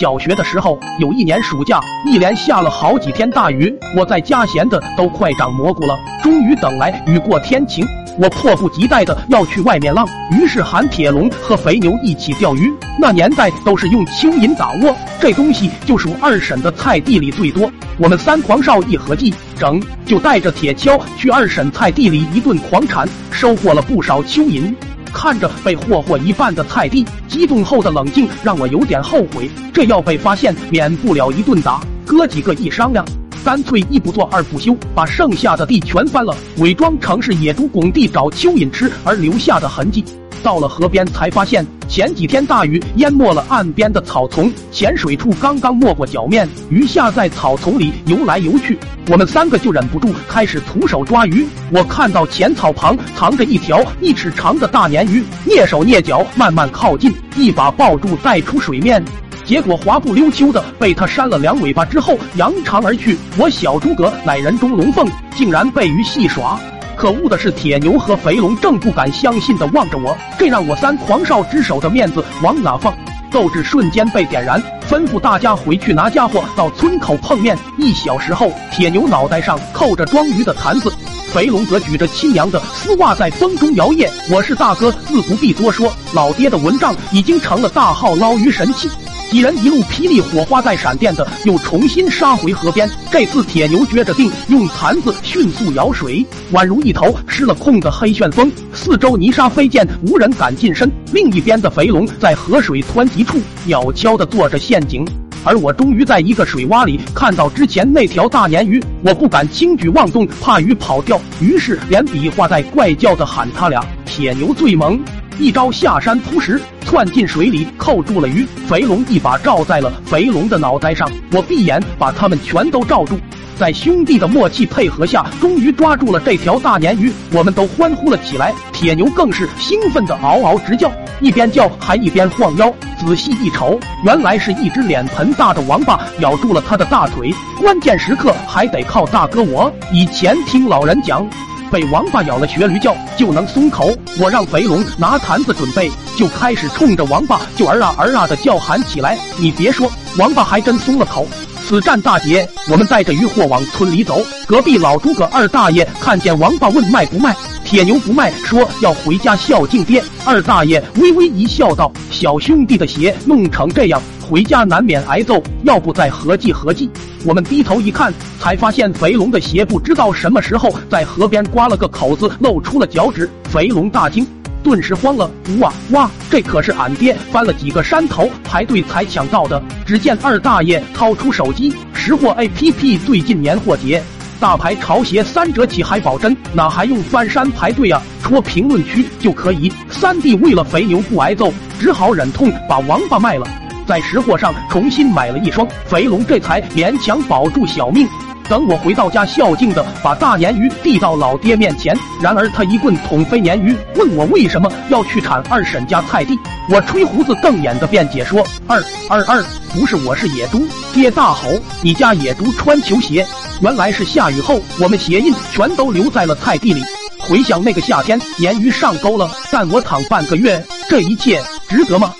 小学的时候，有一年暑假，一连下了好几天大雨，我在家闲的都快长蘑菇了。终于等来雨过天晴，我迫不及待的要去外面浪，于是喊铁龙和肥牛一起钓鱼。那年代都是用蚯蚓打窝，这东西就属二婶的菜地里最多。我们三狂少一合计，整就带着铁锹去二婶菜地里一顿狂铲，收获了不少蚯蚓。看着被霍霍一半的菜地，激动后的冷静让我有点后悔。这要被发现，免不了一顿打。哥几个一商量，干脆一不做二不休，把剩下的地全翻了，伪装成是野猪拱地找蚯蚓吃而留下的痕迹。到了河边，才发现前几天大雨淹没了岸边的草丛，浅水处刚刚没过脚面，鱼虾在草丛里游来游去。我们三个就忍不住开始徒手抓鱼。我看到浅草旁藏着一条一尺长的大鲶鱼，蹑手蹑脚慢慢靠近，一把抱住带出水面，结果滑不溜秋的被它扇了两尾巴之后扬长而去。我小诸葛乃人中龙凤，竟然被鱼戏耍。可恶的是，铁牛和肥龙正不敢相信的望着我，这让我三狂少之首的面子往哪放？斗志瞬间被点燃，吩咐大家回去拿家伙，到村口碰面。一小时后，铁牛脑袋上扣着装鱼的坛子，肥龙则举着亲娘的丝袜在风中摇曳。我是大哥，自不必多说，老爹的蚊帐已经成了大号捞鱼神器。几人一路霹雳火花带闪电的，又重新杀回河边。这次铁牛撅着腚，用坛子迅速舀水，宛如一头失了控的黑旋风。四周泥沙飞溅，无人敢近身。另一边的肥龙在河水湍急处鸟悄地做着陷阱，而我终于在一个水洼里看到之前那条大鲶鱼。我不敢轻举妄动，怕鱼跑掉，于是连比划带怪叫的喊他俩。铁牛最猛。一招下山扑食，窜进水里扣住了鱼。肥龙一把罩在了肥龙的脑袋上，我闭眼把他们全都罩住。在兄弟的默契配合下，终于抓住了这条大鲶鱼，我们都欢呼了起来。铁牛更是兴奋的嗷嗷直叫，一边叫还一边晃腰。仔细一瞅，原来是一只脸盆大的王八咬住了他的大腿，关键时刻还得靠大哥我。以前听老人讲。被王八咬了学驴叫就能松口，我让肥龙拿坛子准备，就开始冲着王八就儿啊儿啊的叫喊起来。你别说，王八还真松了口。此战大捷，我们带着渔获往村里走。隔壁老诸葛二大爷看见王八问卖不卖，铁牛不卖，说要回家孝敬爹。二大爷微微一笑，道：“小兄弟的鞋弄成这样。”回家难免挨揍，要不再合计合计？我们低头一看，才发现肥龙的鞋不知道什么时候在河边刮了个口子，露出了脚趾。肥龙大惊，顿时慌了，哇哇！这可是俺爹翻了几个山头排队才抢到的。只见二大爷掏出手机，识货 APP，最近年货节，大牌潮鞋三折起，还保真，哪还用翻山排队啊？戳评论区就可以。三弟为了肥牛不挨揍，只好忍痛把王八卖了。在识货上重新买了一双，肥龙这才勉强保住小命。等我回到家，孝敬的把大鲶鱼递到老爹面前，然而他一棍捅飞鲶鱼，问我为什么要去铲二婶家菜地。我吹胡子瞪眼的辩解说：“二二二，不是我是野猪。”爹大吼：“你家野猪穿球鞋！”原来是下雨后，我们鞋印全都留在了菜地里。回想那个夏天，鲶鱼上钩了，但我躺半个月，这一切值得吗？